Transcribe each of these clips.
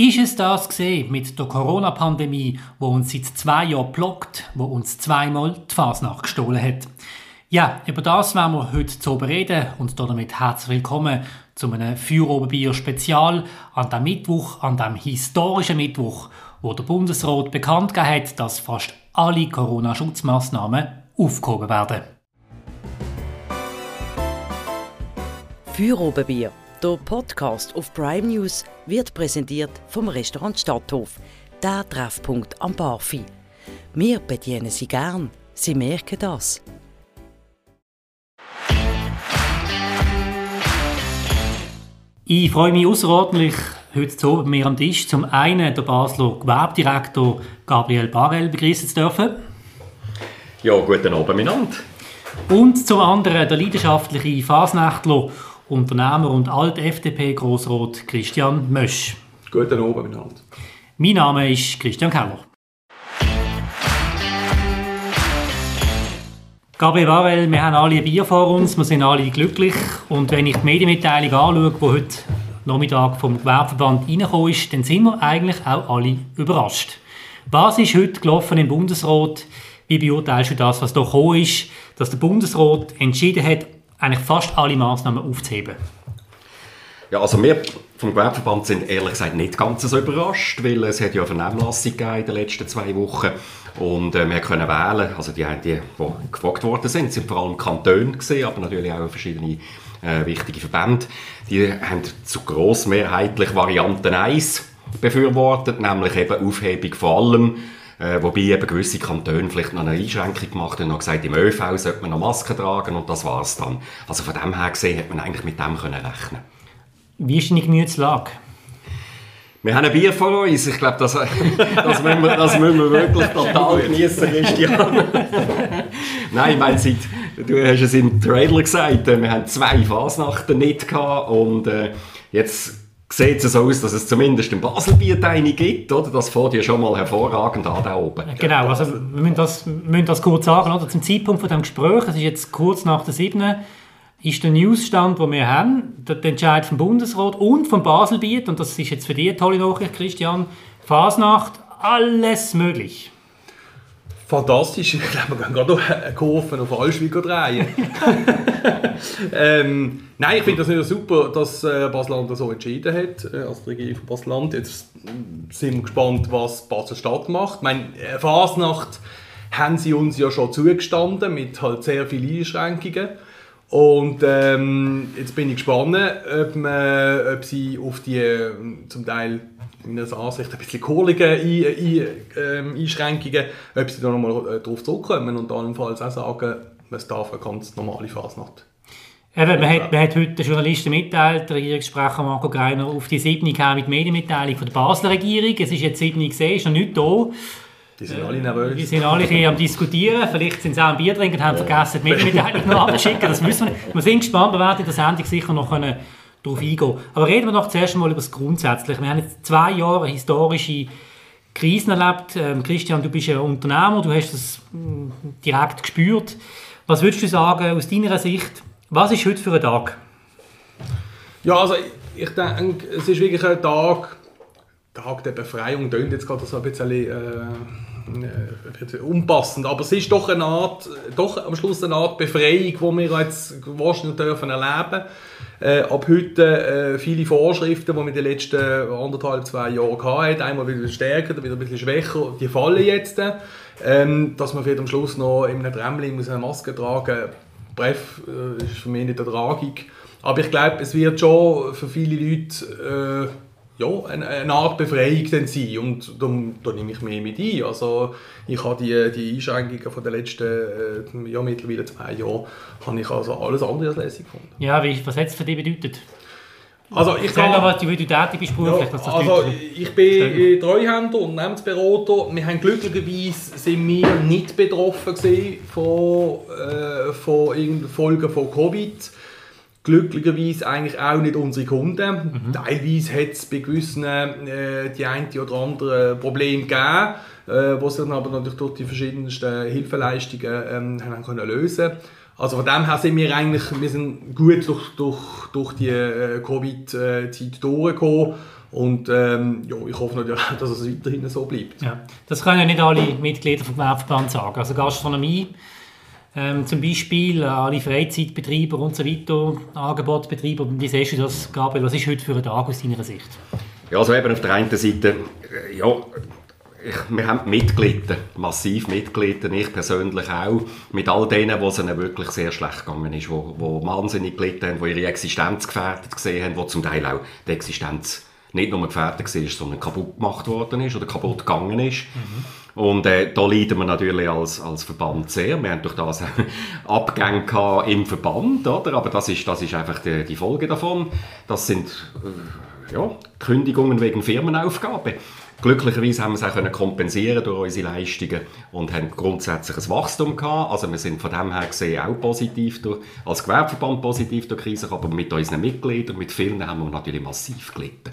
Ist es das gesehen mit der Corona-Pandemie, wo uns seit zwei Jahren blockt, wo uns zweimal die Fasnacht gestohlen hat? Ja, über das werden wir heute zu reden und damit herzlich willkommen zu einem Feuerobenbier-Spezial an dem Mittwoch, an dem historischen Mittwoch, wo der Bundesrat bekannt gegeben hat, dass fast alle Corona-Schutzmaßnahmen aufgehoben werden. Feuerobenbier der Podcast auf Prime News wird präsentiert vom Restaurant Stadthof, der Treffpunkt am Barfi. Wir bedienen Sie gern, Sie merken das. Ich freue mich außerordentlich, heute zu mir am Tisch zum einen der Basler Gewerbedirektor Gabriel Barel begrüßen zu dürfen. Ja, guten Abend miteinander. Und zum anderen der leidenschaftliche Fasnächtler Unternehmer und Alt-FDP-Grossrat Christian Mösch. Guten Abend miteinander. Mein Name ist Christian Keller. Gabriel Varel, wir haben alle ein Bier vor uns, wir sind alle glücklich. Und wenn ich die Medienmitteilung anschaue, die heute Nachmittag vom Gewerbeverband reingekommen ist, dann sind wir eigentlich auch alle überrascht. Was ist heute gelaufen im Bundesrat? Wie beurteilst du das, was da gekommen ist, dass der Bundesrat entschieden hat, eigentlich fast alle Massnahmen aufzuheben? Ja, also wir vom Gewerbeverband sind ehrlich gesagt nicht ganz so überrascht, weil es hat ja eine Vernehmlassung in den letzten zwei Wochen und äh, wir können wählen, also die, die, die gefragt worden sind, sind vor allem Kantone gesehen, aber natürlich auch verschiedene äh, wichtige Verbände. Die haben zu grossmehrheitlich Varianten 1 befürwortet, nämlich eben Aufhebung vor allem äh, wobei eben gewisse Kantone vielleicht noch eine Einschränkung gemacht haben und noch gesagt, im ÖV sollte man noch Masken tragen und das war es dann. Also von dem her gesehen hat man eigentlich mit dem können rechnen Wie ist deine Gemütslage? Wir haben ein Bier vor uns. Ich glaube, das, das, müssen wir, das müssen wir wirklich total genießen, Christian. Nein, ich meine, du hast es im Trailer gesagt, äh, wir haben zwei Fasnachten nicht gehabt und äh, jetzt sieht es so aus, dass es zumindest im Baselbiet eine gibt, oder? Das fährt ja schon mal hervorragend an da oben. Genau, also wir müssen das, müssen das kurz sagen, oder? Zum Zeitpunkt von dem Gespräch, es ist jetzt kurz nach der 7., ist der Newsstand, den wir haben, der Entscheid vom Bundesrat und vom Baselbiet, und das ist jetzt für dich eine tolle Nachricht, Christian, Fasnacht, alles möglich fantastisch. Ich glaube, wir gehen gerade noch eine Kurve auf Allschwig drehen. ähm, nein, ich finde das nicht super, dass äh, Basel-Land so entschieden hat, äh, als die Regierung von Basel-Land. Jetzt sind wir gespannt, was Basel-Stadt macht. Ich meine, äh, Fasnacht haben sie uns ja schon zugestanden, mit halt sehr vielen Einschränkungen. Und ähm, jetzt bin ich gespannt, ob, man, ob sie auf die äh, zum Teil meiner Ansicht ein bisschen kohlige ähm, Einschränkungen, ob sie da nochmal äh, darauf zurückkommen und allenfalls auch sagen, es darf eine ganz normale Fasnacht. Eben, man, hat, man hat heute den Journalisten mitteilt, der Regierungssprecher Marco Greiner, auf die 7. kam mit Medienmitteilung von der Basler Regierung. Es ist jetzt 7. gesehen, ist noch nicht da. Die sind alle nervös. Die sind alle hier am diskutieren. Vielleicht sind sie auch ein Bier trinken und haben vergessen, die Medienmitteilung noch abzuschicken. Das müssen wir Wir sind gespannt, wir werden in der Sendung sicher noch können darauf eingehen. Aber reden wir doch zuerst einmal über das Grundsätzliche. Wir haben jetzt zwei Jahre historische Krisen erlebt. Ähm, Christian, du bist ja Unternehmer, du hast das mm, direkt gespürt. Was würdest du sagen aus deiner Sicht? Was ist heute für ein Tag? Ja, also ich, ich denke, es ist wirklich ein Tag, Tag der Befreiung. Tönt jetzt gerade so ein bisschen äh, äh, unpassend, aber es ist doch eine Art, doch am Schluss eine Art Befreiung, die wir jetzt wahrscheinlich dürfen erleben äh, ab heute äh, viele Vorschriften, die wir in den letzten anderthalb, zwei Jahren hatten, einmal wieder stärker, wieder ein bisschen schwächer, die fallen jetzt. Ähm, dass man vielleicht am Schluss noch in einem Tremling muss eine Maske tragen Bref, äh, ist für mich nicht eine Tragik. Aber ich glaube, es wird schon für viele Leute äh, ja, eine, eine Art Befreiung dann sein und da, da nehme ich mehr mit ein. Also ich habe die, die Einschränkungen von den letzten äh, ja, mittlerweile zwei Jahren habe ich also alles andere als lässig gefunden. Ja, wie, was hat es für dich bedeutet? Also ich Erzähl noch, was, du tätig bist beruflich. Ja, also ich bin Treuhänder und Unternehmensberater. Wir haben glücklicherweise sind wir nicht betroffen von, äh, von Folgen von Covid glücklicherweise eigentlich auch nicht unsere Kunden. Mhm. Teilweise hat es bei gewissen äh, die ein oder andere Probleme gegeben, äh, sich dann aber natürlich durch die verschiedensten Hilfeleistungen ähm, haben können lösen Also von dem her sind wir eigentlich wir sind gut durch, durch, durch die äh, Covid-Zeit durchgekommen. Und ähm, ja, ich hoffe natürlich, dass es weiterhin so bleibt. Ja. Das können ja nicht alle Mitglieder vom Gewerbeverband sagen. Also Gastronomie ähm, zum Beispiel, alle Freizeitbetreiber und so weiter, Angebotsbetreiber. Wie siehst du das, Gabriel? Was ist heute für ein Tag aus deiner Sicht? Ja, also eben auf der einen Seite, äh, ja, ich, wir haben mitgelitten, massiv mitgelitten, ich persönlich auch, mit all denen, wo es ihnen wirklich sehr schlecht gegangen ist, wo, wo wahnsinnig gelitten haben, die ihre Existenz gefährdet gesehen haben, wo zum Teil auch die Existenz nicht nur gefährdet war, sondern kaputt gemacht worden ist oder kaputt gegangen ist. Mhm. Und äh, da leiden wir natürlich als, als Verband sehr. Wir haben durch das Abgänge im Verband, oder? aber das ist, das ist einfach die, die Folge davon. Das sind äh, ja, Kündigungen wegen Firmenaufgabe. Glücklicherweise haben wir es auch können kompensieren durch unsere Leistungen und haben grundsätzlich ein Wachstum gehabt. Also wir sind von dem her gesehen auch positiv durch, als Gewerbeverband positiv durch die Krise, aber mit unseren Mitgliedern, mit vielen haben wir natürlich massiv gelitten.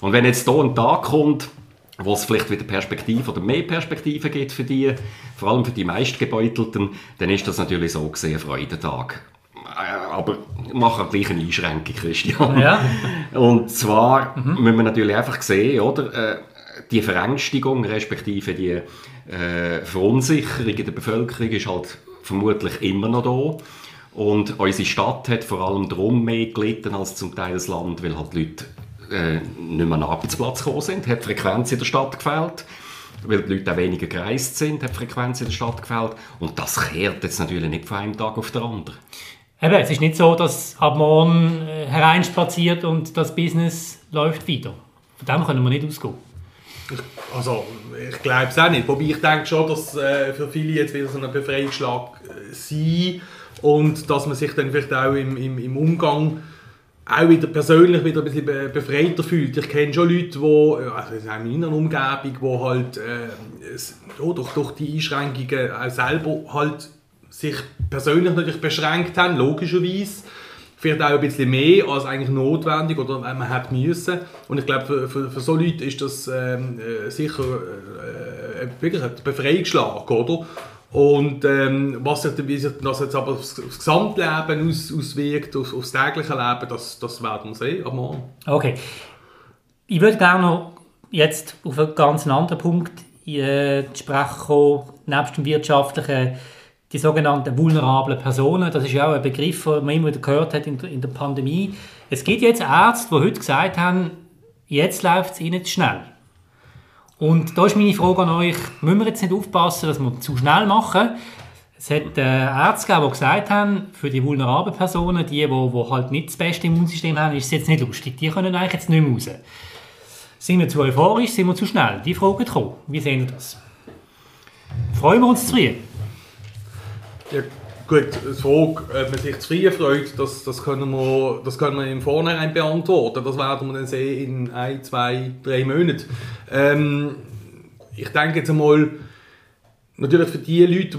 Und wenn jetzt hier ein Tag kommt, wo es vielleicht wieder Perspektive oder mehr Perspektive gibt für die, vor allem für die meistgebeutelten, dann ist das natürlich so gesehen ein Freudentag. Äh, aber ich mache gleich eine Einschränkung, Christian. Ja. Und zwar mhm. müssen wir natürlich einfach sehen, oder, äh, die Verängstigung, respektive die äh, Verunsicherung in der Bevölkerung ist halt vermutlich immer noch da. Und unsere Stadt hat vor allem darum mehr gelitten als zum Teil das Land, weil halt die Leute äh, nicht mehr an den Arbeitsplatz gekommen sind, hat Frequenz in der Stadt gefällt weil die Leute auch weniger gereist sind, hat Frequenz in der Stadt gefällt. Und das kehrt jetzt natürlich nicht von einem Tag auf den anderen. Eben, es ist nicht so, dass ab morgen äh, hereinspaziert und das Business läuft weiter. Von dem können wir nicht ausgehen. Also, ich glaube es auch nicht. Wobei ich denke schon, dass äh, für viele jetzt wieder so ein Befreiungsschlag äh, sein und dass man sich dann vielleicht auch im, im, im Umgang auch wieder persönlich wieder ein bisschen befreiter fühlt. Ich kenne schon Leute, die, also in meiner Umgebung, die halt äh, durch, durch die Einschränkungen auch selber halt sich persönlich natürlich beschränkt haben, logischerweise vielleicht auch ein bisschen mehr als eigentlich notwendig oder man hat müssen. Und ich glaube, für, für, für so Leute ist das ähm, äh, sicher äh, wirklich ein Befreiungsschlag, oder? Und ähm, was sich, wie sich das jetzt aber aufs, Gesamtleben aus, auswirkt, auf, aufs tägliche Leben, das, das werden wir sehen am Morgen. Okay. Ich würde gerne noch jetzt auf einen ganz anderen Punkt äh, sprechen kommen, nebst dem wirtschaftlichen die sogenannten vulnerablen Personen. Das ist ja auch ein Begriff, den man immer wieder gehört hat in der, in der Pandemie. Es gibt jetzt Ärzte, die heute gesagt haben, jetzt läuft es ihnen zu schnell. Und da ist meine Frage an euch, müssen wir jetzt nicht aufpassen, dass wir zu schnell machen? Es hat äh, Ärzte gegeben, die gesagt haben, für die vulnerablen Personen, die, die, die halt nicht das beste Immunsystem haben, ist es jetzt nicht lustig. Die können eigentlich jetzt nicht mehr raus. Sind wir zu euphorisch, sind wir zu schnell? Die Frage kommt. Wie sehen wir das? Freuen wir uns zu früh? Ja, gut, die Frage, ob man sich zu früh freut, das, das, können wir, das können wir im Vornherein beantworten. Das werden wir dann sehen in ein, zwei, drei Monaten. Ähm, ich denke jetzt einmal, natürlich für die Leute,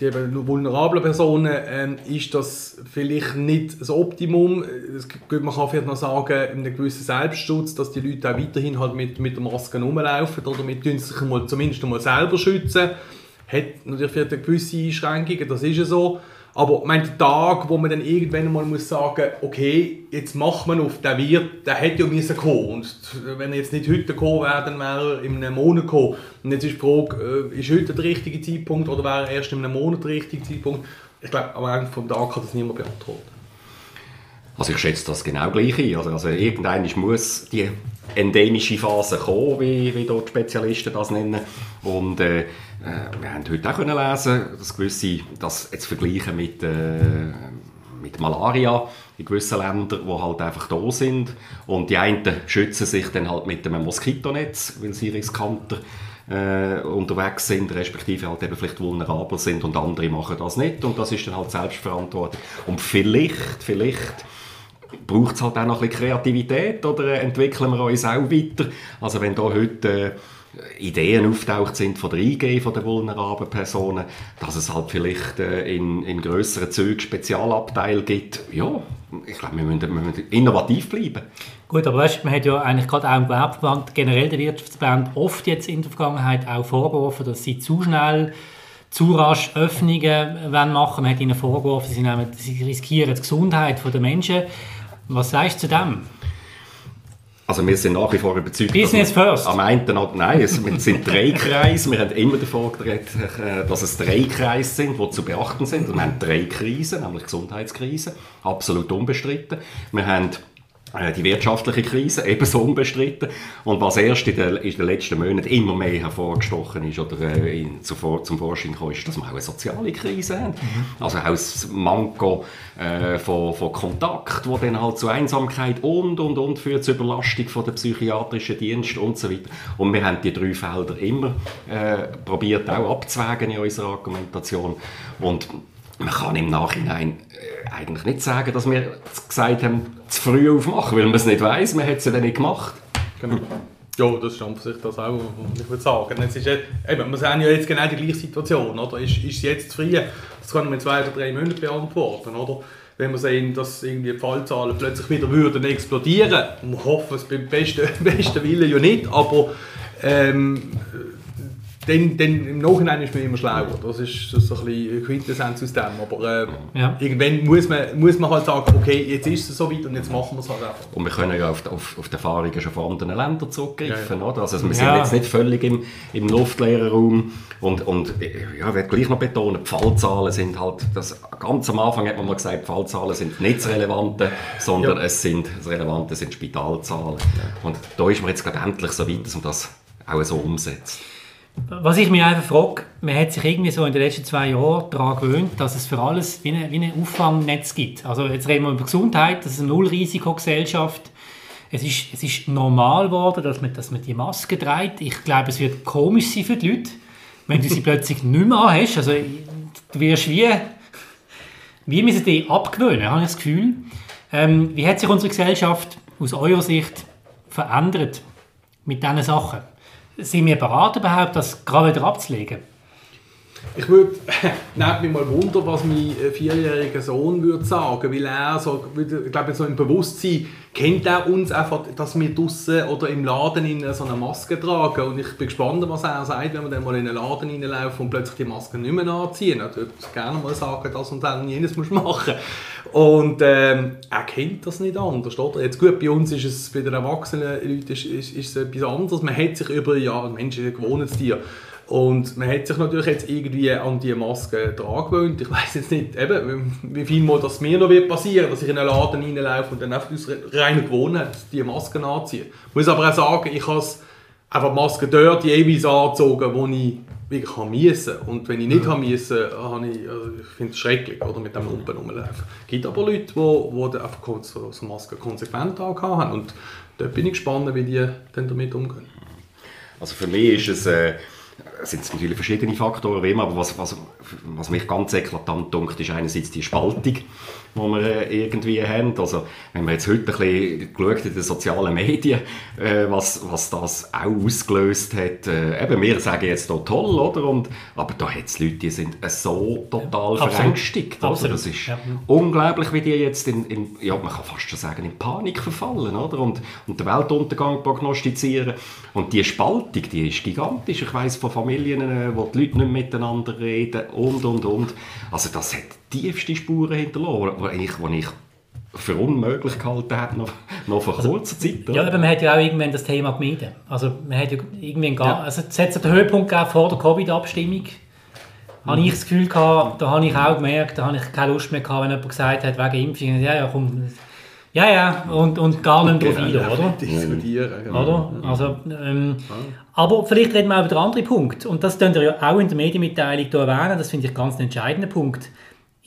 die, die vulnerablen Personen, ähm, ist das vielleicht nicht das Optimum. man kann vielleicht noch sagen, in einem gewissen Selbstschutz, dass die Leute auch weiterhin halt mit, mit der Maske rumlaufen oder mit sich mal, zumindest mal selber schützen hat natürlich eine gewisse Einschränkungen, das ist ja so. Aber mein Tag, wo man dann irgendwann mal muss sagen, okay, jetzt macht man auf, der wird, der hätte ja müssen kommen. Und wenn er jetzt nicht heute gekommen wäre, dann wäre er in einem Monat gekommen. Und jetzt ist die Frage, äh, ist heute der richtige Zeitpunkt oder wäre er erst in einem Monat der richtige Zeitpunkt? Ich glaube, aber vom Tag kann das niemand beantworten. Also ich schätze das genau gleich ein. Also, also irgendwann muss die endemische Phase kommen, wie, wie dort die Spezialisten das nennen. Und äh, äh wir haben heute auch können lesen, dass gewisse, das jetzt vergleichen mit, äh, mit Malaria in gewissen Ländern, die halt einfach da sind. Und die einen schützen sich dann halt mit einem Moskitonetz, weil sie riskanter äh, unterwegs sind, respektive halt eben vielleicht vulnerabel sind und andere machen das nicht und das ist dann halt selbstverantwortlich. Und vielleicht, vielleicht braucht es halt auch noch ein bisschen Kreativität oder entwickeln wir uns auch weiter. Also wenn da heute äh, Ideen auftaucht sind von der IG, von den vulnerablen Personen, dass es halt vielleicht äh, in, in grösseren Zügen Spezialabteile gibt. Ja, ich glaube, wir müssen, wir müssen innovativ bleiben. Gut, aber weißt, man hat ja eigentlich gerade auch im Gewerbeverband, generell der Wirtschaftsverband, oft jetzt in der Vergangenheit auch vorgeworfen, dass sie zu schnell zu rasch Öffnungen machen Man hat ihnen vorgeworfen, sie, nehmen, sie riskieren die Gesundheit der Menschen. Was sagst du zu dem? Also wir sind nach wie vor überzeugt, Business first. am einen nein, es sind drei Kreise. Wir haben immer davon geredet, äh, dass es drei Kreise sind, die zu beachten sind. wir haben drei Krisen, nämlich Gesundheitskrise, absolut unbestritten. Wir haben die wirtschaftliche Krise, ebenso unbestritten. Und was erst in den, in den letzten Monaten immer mehr hervorgestochen ist oder äh, in, zuvor, zum Vorschein kam, ist, dass wir auch eine soziale Krise haben. Mhm. Also auch das Manko äh, von, von Kontakt, wo dann halt zu Einsamkeit und, und, und führt, zur Überlastung von der psychiatrischen Dienste und so weiter. Und wir haben die drei Felder immer äh, probiert auch abzuwägen in unserer Argumentation. Und man kann im Nachhinein äh, eigentlich nicht sagen, dass wir gesagt haben, zu früh aufmachen, weil man es nicht weiß. Man hat es ja dann nicht gemacht. Genau. Ja, das ist an sich das auch, ich würde sagen. Es ist, eben, wir sehen ja jetzt genau die gleiche Situation. Oder? Ist, ist jetzt zu früh? Das kann man in zwei oder drei Monaten beantworten. Oder? Wenn wir sehen, dass irgendwie die Fallzahlen plötzlich wieder würden explodieren, wir hoffen es beim besten, besten Willen ja nicht, aber ähm, dann, dann im Nachhinein ist man immer schlauer. Das ist, das ist so ein bisschen Quintessenz aus dem. Aber äh, ja. irgendwann muss man, muss man halt sagen, okay, jetzt ist es so weit und jetzt machen wir es halt einfach. Und wir können ja auf, auf, auf die Erfahrungen schon von anderen Ländern zurückgreifen. Ja, ja. Oder? Also wir sind jetzt nicht völlig im, im luftleeren Raum. Und, und ja, ich werde gleich noch betonen, die Fallzahlen sind halt, das, ganz am Anfang hat man mal gesagt, die Fallzahlen sind nicht das Relevante, sondern es sind, das Relevante sind Spitalzahlen. Und da ist man jetzt gerade endlich so weit, dass man das auch so umsetzt. Was ich mich einfach frage, man hat sich irgendwie so in den letzten zwei Jahren daran gewöhnt, dass es für alles wie, eine, wie ein Auffangnetz gibt. Also jetzt reden wir über Gesundheit, das ist eine Nullrisikogesellschaft. Es ist, es ist normal geworden, dass man, dass man die Maske trägt. Ich glaube, es wird komisch sein für die Leute, wenn du sie plötzlich nicht mehr hast. Also du wirst wie, wie müssen die abgewöhnen, habe ich das Gefühl. Ähm, wie hat sich unsere Gesellschaft aus eurer Sicht verändert mit diesen Sachen? Sind wir bereit überhaupt, das gerade wieder abzulegen? Ich würde, nehmt mich mal Wunder, was mein äh, vierjähriger Sohn würde sagen, weil er so, ich glaube, so im Bewusstsein kennt er uns einfach, dass wir draußen oder im Laden in so eine Maske tragen und ich bin gespannt, was er sagt, wenn wir dann mal in einen Laden reinlaufen und plötzlich die Maske nicht mehr anziehen. Er würde gerne mal sagen, das und das und jenes muss machen. Und ähm, er kennt das nicht anders, oder? Jetzt gut, bei uns ist es, bei den erwachsenen Leuten ist, ist, ist es etwas anderes. Man hat sich über, ja, Menschen gewohnt es dir. Und man hat sich natürlich jetzt irgendwie an die Maske dran gewöhnt. Ich weiß jetzt nicht, eben, wie viel Mal das mir noch wird dass ich in einen Laden reinlaufe und dann einfach aus reiner Gewohnheit die Maske anziehe. Ich muss aber auch sagen, ich habe einfach die Maske dort jeweils angezogen, wo ich wirklich haben müssen. Und wenn ich nicht mhm. haben müssen, habe ich, also ich finde es schrecklich, oder, mit dem Lumpen rumlaufen. Es gibt aber Leute, die, die einfach so, so Masken konsequent haben und dort bin ich gespannt, wie die dann damit umgehen. Also für mich ist es... Äh es sind natürlich verschiedene Faktoren, wie immer, aber was, was, was mich ganz eklatant dunkt, ist einerseits die Spaltung, die wir äh, irgendwie haben. Also, wenn man jetzt heute ein bisschen geschaut in den sozialen Medien, äh, was, was das auch ausgelöst hat. Äh, eben, wir sagen jetzt hier toll, oder? Und, aber da hat es Leute, die sind so total ja, verängstigt. Also, das ist ja. unglaublich, wie die jetzt in, in, ja, man kann fast schon sagen, in Panik verfallen, oder? Und, und den Weltuntergang prognostizieren. Und die Spaltung, die ist gigantisch. Ich weiss von Familien, äh, wo die Leute nicht miteinander reden und, und, und. Also das hat tiefste Spuren hinterlassen, die ich, die ich für unmöglich gehalten habe, noch, noch vor also, kurzer Zeit. Oder? Ja, aber man hat ja auch irgendwann das Thema gemieden. Also man hat ja irgendwann gar, ja. also es hat den Höhepunkt gegeben vor der Covid-Abstimmung. Mhm. Habe ich das Gefühl gehabt, da habe ich auch gemerkt, da habe ich keine Lust mehr gehabt, wenn jemand gesagt hat, wegen Impfung, ja, ja, komm, ja, ja, und, und gar nicht drauf ein, oder? Diskutieren. Genau. Oder? Also, ähm, aber vielleicht reden wir auch über den anderen Punkt. Und das könnt ihr ja auch in der Medienmitteilung erwähnen. Das finde ich ganz einen entscheidenden Punkt.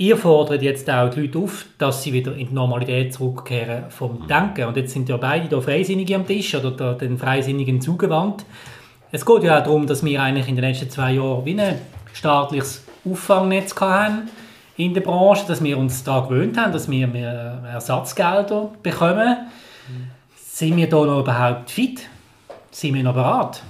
Ihr fordert jetzt auch die Leute auf, dass sie wieder in die Normalität zurückkehren vom Denken. Und jetzt sind ja beide hier Freisinnige am Tisch oder den Freisinnigen zugewandt. Es geht ja auch darum, dass wir eigentlich in den letzten zwei Jahren wie ein staatliches Auffangnetz hatten in der Branche, dass wir uns da gewöhnt haben, dass wir mehr Ersatzgelder bekommen. Mhm. Sind wir da noch überhaupt fit? Sind wir noch bereit?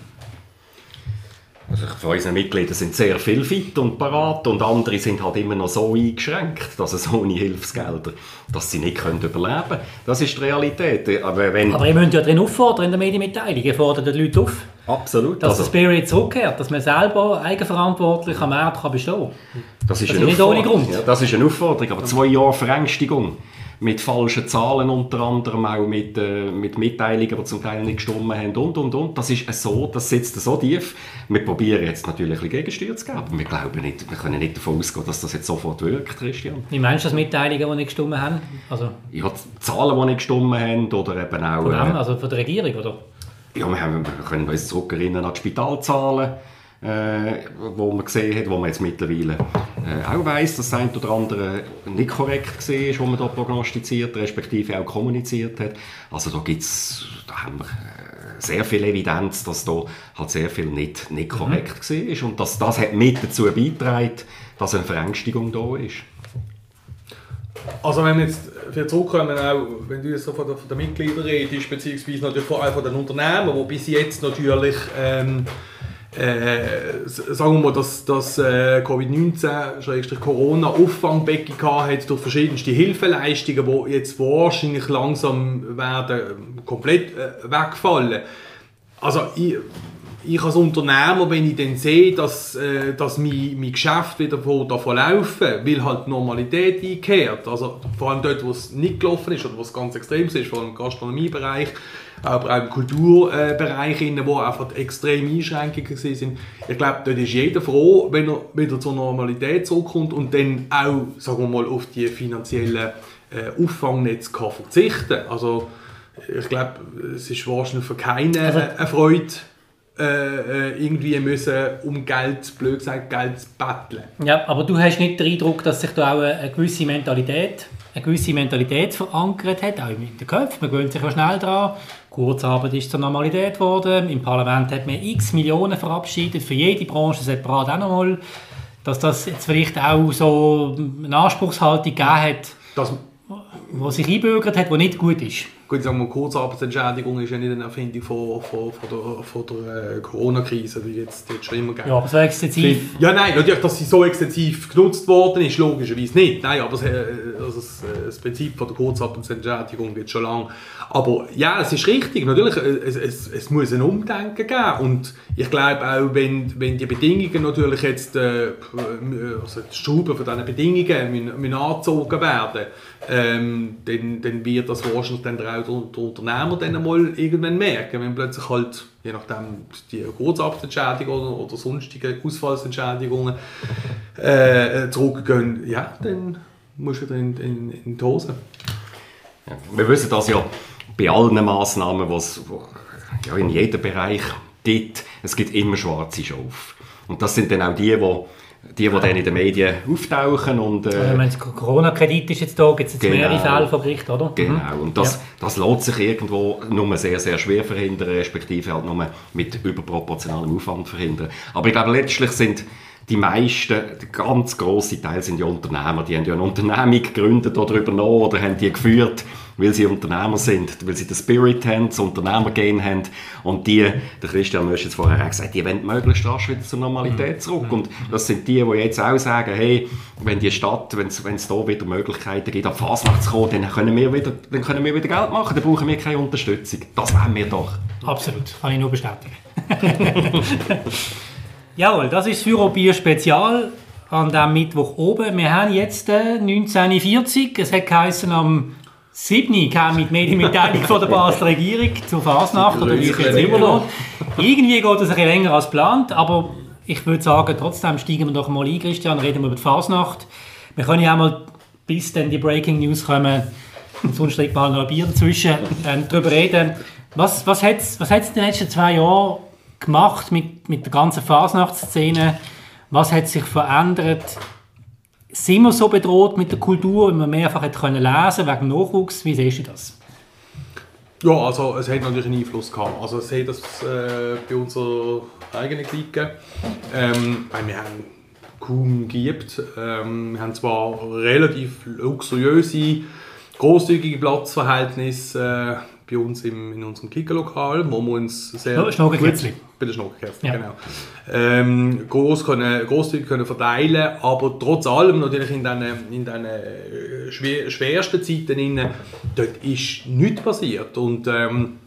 Von unseren Mitgliedern sind sehr viel fit und parat und andere sind halt immer noch so eingeschränkt, dass es ohne Hilfsgelder, dass sie nicht können überleben können. Das ist die Realität. Aber, wenn Aber ihr müsst ja drin auffordern in der Medienmitteilung, ihr fordert die Leute auf. Absolut. Dass also, der Spirit zurückkehrt, dass man selber eigenverantwortlich am Markt kann bestehen kann. Das ist, das ist nicht ohne Grund. Ja, das ist eine Aufforderung, aber zwei Jahre Verängstigung mit falschen Zahlen unter anderem, auch mit, äh, mit Mitteilungen, die zum Teil nicht gestimmt haben und, und, und. Das ist so, das sitzt so tief. Wir probieren jetzt natürlich ein Gegensteuer zu geben, aber wir glauben nicht, wir können nicht davon ausgehen, dass das jetzt sofort wirkt, Christian. Wie meinst du das Mitteilungen, die nicht gestimmt haben? Also ja, Zahlen, die nicht gestimmt haben oder eben auch... Von wem? Äh, also von der Regierung, oder? Ja, wir, haben, wir können uns zurückerinnern an die Spitalzahlen äh, wo man gesehen hat, wo man jetzt mittlerweile auch weiß, dass das eine oder andere nicht korrekt war, was man da prognostiziert, respektive auch kommuniziert hat. Also da gibt's, da haben wir äh, sehr viel Evidenz, dass da halt sehr viel nicht, nicht korrekt mhm. war und dass das hat mit dazu beigetragen, dass eine Verängstigung da ist. Also wenn wir jetzt wieder zurückkommen, auch wenn du jetzt so von, der, von den Mitgliedern redest, beziehungsweise natürlich vor allem von den Unternehmen, die bis jetzt natürlich ähm, äh, sagen wir mal, dass, dass äh, Covid-19, Corona Auffangbecken hat durch verschiedenste Hilfeleistungen, die jetzt wahrscheinlich langsam werden komplett äh, wegfallen. Also ich, ich als Unternehmer, wenn ich dann sehe, dass, äh, dass mein, mein Geschäft wieder davon laufen weil halt die Normalität einkehrt, also vor allem dort, wo es nicht gelaufen ist oder wo es ganz extrem ist, vor allem im Gastronomiebereich, aber auch im Kulturbereich, wo einfach extreme Einschränkungen sind. Ich glaube, dort ist jeder froh, wenn er wieder zur Normalität zurückkommt und dann auch, sagen wir mal, auf die finanziellen äh, Auffangnetze kann verzichten Also ich glaube, es ist wahrscheinlich für keinen eine Freude, äh, äh, irgendwie müssen um Geld, blöd gesagt, Geld betteln. Ja, aber du hast nicht den Eindruck, dass sich da auch eine gewisse Mentalität eine gewisse Mentalität verankert hat, auch in den Köpfen. Man gewöhnt sich ja schnell daran. Kurzarbeit ist zur Normalität geworden. Im Parlament hat man x Millionen verabschiedet, für jede Branche separat auch nochmal. Dass das jetzt vielleicht auch so eine Anspruchshaltung gegeben hat, das, die sich einbürgert hat, die nicht gut ist. Gut, sagen wir, Kurzarbeitsentschädigung ist ja nicht eine Erfindung von, von, von der, der äh, Corona-Krise, die jetzt, jetzt schon immer gegeben Ja, aber so extensiv... Ja, nein, natürlich, dass sie so extensiv genutzt worden ist, logischerweise nicht. Nein, aber äh, also das, das Prinzip von der Kurzarbeitsentschädigung gibt schon lange. Aber ja, es ist richtig, natürlich, es, es, es muss ein Umdenken geben und ich glaube auch, wenn, wenn die Bedingungen natürlich jetzt, äh, also die Schrauben von diesen Bedingungen müssen, müssen angezogen werden, ähm, dann, dann wird das wahrscheinlich dann auch der, der Unternehmer dann einmal irgendwann merken, wenn plötzlich halt, je nachdem, die Kurzarbeitsentschädigung oder, sonstige Ausfallsentschädigungen äh, zurückgehen, ja, dann musst du wieder in, in, in die Hose. Ja, wir wissen das ja bei allen Massnahmen, es ja, in jedem Bereich gibt, es gibt immer schwarze Schafe. Und das sind dann auch die, die die, die dann in den Medien auftauchen. Und, äh, also, wenn Corona-Kredit ist jetzt da, gibt es jetzt genau, mehrere Fälle vor Gericht, oder? Genau, mhm. und das, ja. das lässt sich irgendwo nur sehr, sehr schwer verhindern, respektive halt nur mit überproportionalem Aufwand verhindern. Aber ich glaube, letztlich sind die meisten, der ganz grosse Teil sind ja Unternehmer, die haben ja eine Unternehmung gegründet oder übernommen oder haben die geführt weil sie Unternehmer sind, weil sie den Spirit haben, das Unternehmergehen haben und die, der Christian Mösch jetzt vorher auch gesagt, die wollen möglichst rasch wieder zur Normalität mhm. zurück und das sind die, die jetzt auch sagen, hey, wenn die Stadt, wenn es da wieder Möglichkeiten gibt, auf Fasnacht zu kommen, dann können, wir wieder, dann können wir wieder Geld machen, dann brauchen wir keine Unterstützung. Das wollen wir doch. Absolut, kann ich nur bestätigen. Jawohl, das ist das Führerbier Spezial an diesem Mittwoch oben. Wir haben jetzt äh, 1940, es hat geheißen am Sydney kam mit Medienmitteilung von der Basler Regierung zur Fasnacht, oder wie es jetzt immer noch. Irgendwie geht es ein bisschen länger als geplant, aber ich würde sagen, trotzdem steigen wir doch mal ein, Christian, reden wir über die Fasnacht. Wir können ja auch mal, bis dann die Breaking News kommen, sonst trinkt mal noch ein Bier dazwischen, äh, darüber reden. Was, was hat es was in den letzten zwei Jahren gemacht mit, mit der ganzen Fasnachtsszene? Was hat sich verändert? Sind wir so bedroht mit der Kultur, wie man mehrfach hätte können lesen wegen Nachwuchs? Wie siehst du das? Ja, also es hat natürlich einen Einfluss gehabt. Also es hat das äh, bei unserer eigenen Clique. Ähm, wir haben kaum gibt. Ähm, wir haben zwar relativ luxuriöse, großzügige Platzverhältnisse. Äh, bei uns im, in unserem Kickerlokal, wo wir uns sehr Schnogenkerzli. bei der Schnogenkerzli, Ja. genau. Ähm, groß können, großzügig können verteilen, aber trotz allem natürlich in diesen in diesen, äh, schwer, schwersten Zeiten innen, dort ist nichts passiert und ähm,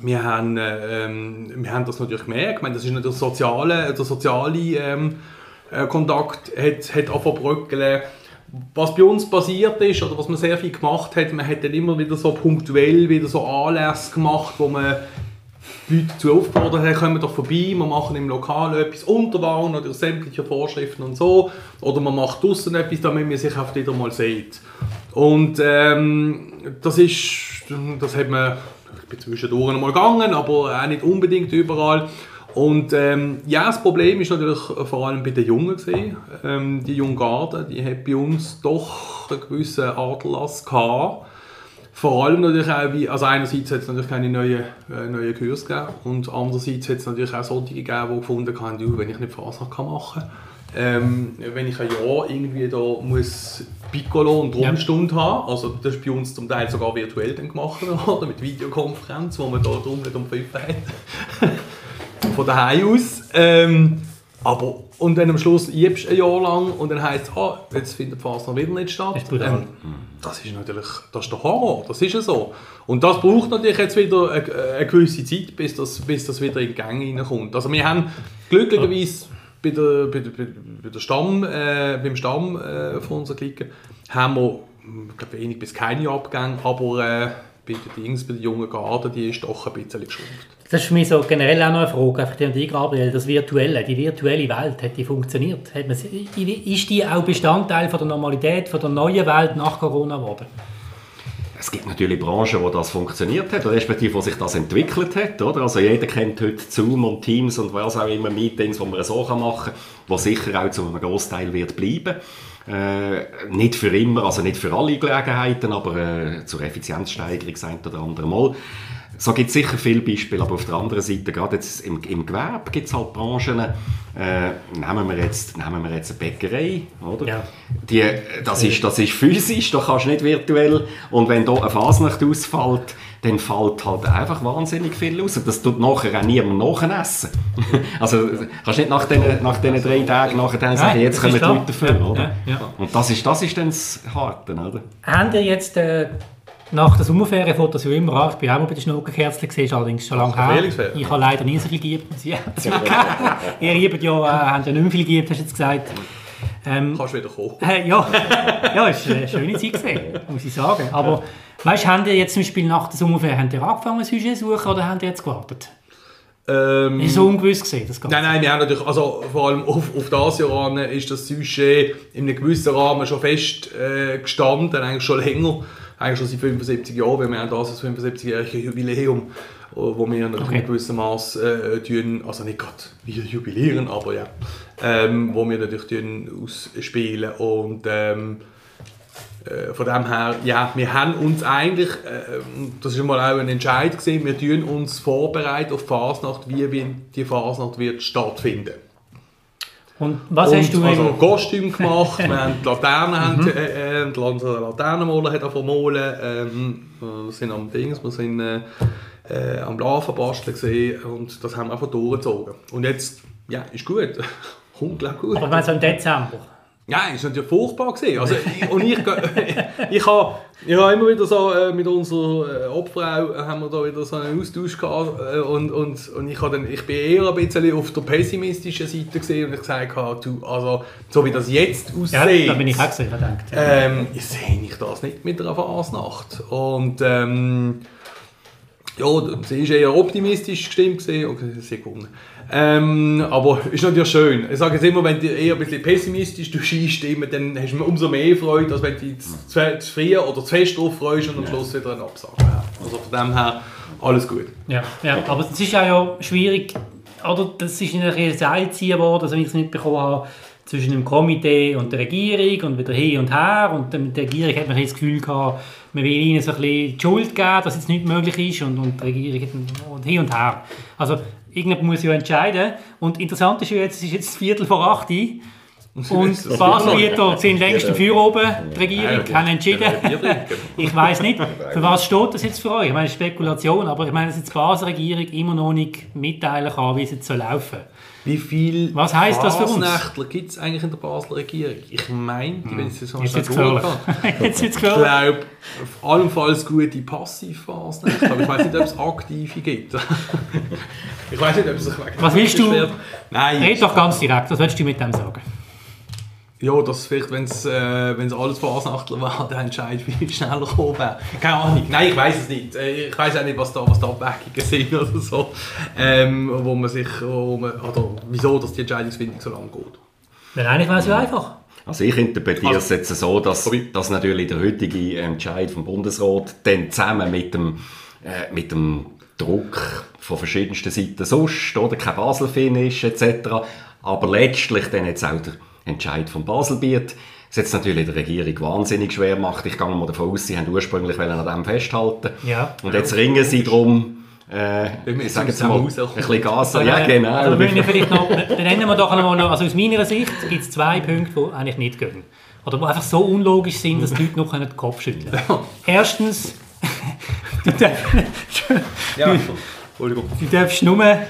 wir haben, äh, ähm, wir haben das natürlich gemerkt. Ich meine, das ist nicht der soziale, der soziale ähm, äh, Kontakt hat, hat angefangen. Was bei uns passiert ist, oder was man sehr viel gemacht hat, man hat dann immer wieder so punktuell wieder so Anlässe gemacht, wo man Leute dazu aufgefordert hat, kommen doch vorbei, wir machen im Lokal etwas unter Warn oder sämtliche Vorschriften und so. Oder man macht draußen etwas, damit man sich oft wieder mal sieht. Und ähm, das ist, das hat man, ich bin zwischendurch mal gegangen, aber auch nicht unbedingt überall. Und ähm, ja, das Problem ist natürlich vor allem bei den Jungen gesehen. Ähm, die junge Garde, die hat bei uns doch einen gewissen Aderlass gehabt. Vor allem natürlich auch, wie, also einerseits hat es natürlich keine neuen, äh, neuen Kurse gegeben und andererseits hat es natürlich auch solche gegeben, die gefunden haben, du, wenn ich nicht Fasnacht kann machen kann, ähm, wenn ich ein Jahr irgendwie da muss Piccolo und Drumstunde haben, also das ist bei uns zum Teil sogar virtuell dann gemacht worden, mit Videokonferenz, wo man da drum nicht um Pfeife hat, von daheim aus. Ähm, aber, und dann am Schluss du ein Jahr lang und dann heisst es, ah, jetzt findet die Fasnacht wieder nicht statt. Das ist. Ähm, das ist natürlich, das ist der Horror, das ist ja so. Und das braucht natürlich jetzt wieder eine, eine gewisse Zeit, bis das, bis das wieder in Gänge reinkommt. Also wir haben glücklicherweise bei der, bei der, bei der Stamm, äh, beim Stamm äh, von unserer Clique haben wir, ich glaube, wenig bis keine Abgänge, aber äh, bei den Dings, bei den jungen Garden, die ist doch ein bisschen geschrumpft. Das ist für mich so generell auch noch eine Frage, einfach an dich, Gabriel. Das Virtuelle, die virtuelle Welt, hat die funktioniert? Hat man, ist die auch Bestandteil von der Normalität, von der neuen Welt nach Corona geworden? Es gibt natürlich Branchen, wo das funktioniert hat, respektive wo sich das entwickelt hat. Oder? Also jeder kennt heute Zoom und Teams und was auch immer Meetings, die man so machen kann, wo sicher auch zu einem Großteil wird bleiben. Äh, nicht für immer, also nicht für alle Gelegenheiten, aber äh, zur Effizienzsteigerung das ein oder andere Mal. So gibt es sicher viele Beispiele, aber auf der anderen Seite, gerade jetzt im, im Gewerbe gibt es halt Branchen, äh, nehmen, wir jetzt, nehmen wir jetzt eine Bäckerei, oder? Ja. Die, das, ist, das ist physisch, da kannst du nicht virtuell. Und wenn da eine Fasnacht ausfällt, dann fällt halt einfach wahnsinnig viel raus. Das tut nachher auch niemand nachessen. also kannst nicht nach diesen, nach diesen drei Tagen nachher dann sagen, Nein, jetzt kommen die. Leute dafür, oder? ja, ja. Und das ist, das ist dann das Harte, oder? Habt ihr jetzt äh, nach der Sommerferien, fährt das ja immer an, ich bin auch mal bei den Schnuckenkerzen gesehen, ist allerdings schon lange her. Ich habe leider nie so viel gegeben, zugeben. Ihr liebt ja, äh, habt ja nicht mehr viel gegeben, hast du jetzt gesagt. Ähm, Kannst du wieder kommen. Äh, ja, ja, war eine schöne Zeit, gewesen, muss ich sagen. Aber weißt du, habt ihr jetzt zum Beispiel nach der Sommerferien habt ihr angefangen, ein Sujet zu suchen oder habt ihr jetzt gewartet? Ähm, Ist so ungewiss gesehen, das Ganze. Nein, nein, wir haben natürlich, also vor allem auf, auf das Jahr an ist das Sujet in einem gewissen Rahmen schon fest äh, gestanden, eigentlich schon länger, eigentlich schon seit 75 Jahren, weil wir haben das als 75-jährige Jubiläum, äh, wo wir natürlich Okay. in gewissem Maß äh, tun, also nicht gerade wir jubilieren, aber ja, ähm, wo wir natürlich tun ausspielen und ähm, äh, von dem her, ja, wir haben uns eigentlich, äh, das ist mal auch ein Entscheid gesehen, wir tun uns vorbereiten auf die Fasnacht, wie wir- die Fasnacht wird stattfinden. Und was und hast du also im- Kostüm gemacht, wir haben die Laternen, haben, äh, äh, die unsere Laternenmaler hat angefangen zu malen, ähm, wir sind am Dings, wir sind äh, äh, am Larven basteln gesehen und das haben wir einfach durchgezogen. Und jetzt, ja, ist gut, unglaublich gut. Aber wenn so im Dezember. Ja, ist natürlich furchtbar gewesen. Also, ich, und ich, ich habe ich habe immer wieder so äh, mit unserer äh, Obfrau äh, haben wir da wieder so einen Austausch gehabt äh, und, und, und ich, habe dann, ich bin eher ein bisschen auf der pessimistischen Seite gesehen und ich gesagt habe, du, also so wie das jetzt Ja, aussieht, da bin ich auch gesehen, gedacht. ähm, ich sehe ich das nicht mit einer Fasnacht. Und ähm, ja, sie ist eher optimistisch gestimmt gesehen. Okay, sie gewonnen. Ähm, aber ist natürlich schön. Ich sage jetzt immer, wenn du eher ein bisschen pessimistisch du einstimmen, dann hast du umso mehr Freude, als wenn du dich zu, zu früh oder zu fest drauf freust und am Schluss wieder einen Absage hast. Also von dem her, alles gut. Ja, ja, aber es ist auch ja schwierig, oder? Das ist in ein Seilziehen worden, also wie ich es mitbekommen habe, zwischen dem Komitee und der Regierung und wieder hin und her. Und mit der Regierung hat man das Gefühl gehabt, man will ihnen so ein bisschen die Schuld geben, dass jetzt nicht möglich ist und, und die Regierung hat und hin und her. Also irgendjemand muss ja entscheiden. Und interessant ist ja jetzt, es ist jetzt Viertel vor acht. Und Baselbieter sind längst dafür oben. Die Regierung hat entschieden. Ich weiß nicht, für was steht das jetzt für euch? Ich meine, Spekulation, aber ich meine, dass jetzt die Basel-Regierung immer noch nicht mitteilen kann, wie es jetzt soll laufen Wie viel Was heisst das für uns? Fasnächtler gibt es eigentlich in der Basler Regierung? Ich meine, die wenn sie so Jetzt gefährlich. durchgehen. Jetzt wird's Ich glaube, auf allenfalls gute Passivphasen. Aber ich weiß nicht, ob es aktive gibt. ich weiß nicht, ob es sich wegen Was willst du? Nein. Red doch ganz direkt, was willst du mit dem sagen? Ja, dass vielleicht, wenn es äh, wenn's alles Fasnachtler war, der Entscheid viel schneller gekommen wäre. Keine Ahnung. Nein, ich weiß es nicht. Äh, Ich weiß auch nicht, was da, was da Abwägungen sind oder so. Ähm, wo man sich, wo man, oder wieso dass die Entscheidungsfindung so lange geht. Weil eigentlich wäre es ja einfach. Also ich interpretiere es Also- jetzt so, dass, dass natürlich der heutige Entscheid vom Bundesrat dann zusammen mit dem, äh, mit dem Druck von verschiedensten Seiten sonst, oder kein Basel-Finish etc., aber letztlich dann jetzt auch der Entscheid von Baselbiet, das jetzt natürlich der Regierung wahnsinnig schwer macht. Ich gehe mal davon aus, sie haben ursprünglich wollen an dem festhalten Ja. und jetzt ringen sie darum, äh, ich sage jetzt mal, ein bisschen Gas. Ja, genau. Also wir vielleicht noch, dann nennen wir doch einmal noch, also aus meiner Sicht gibt es zwei Punkte, die eigentlich nicht gehen. Oder die einfach so unlogisch sind, dass die Leute noch den Kopf schütteln können. Erstens, du darfst, Ja, Entschuldigung. du darfst nur in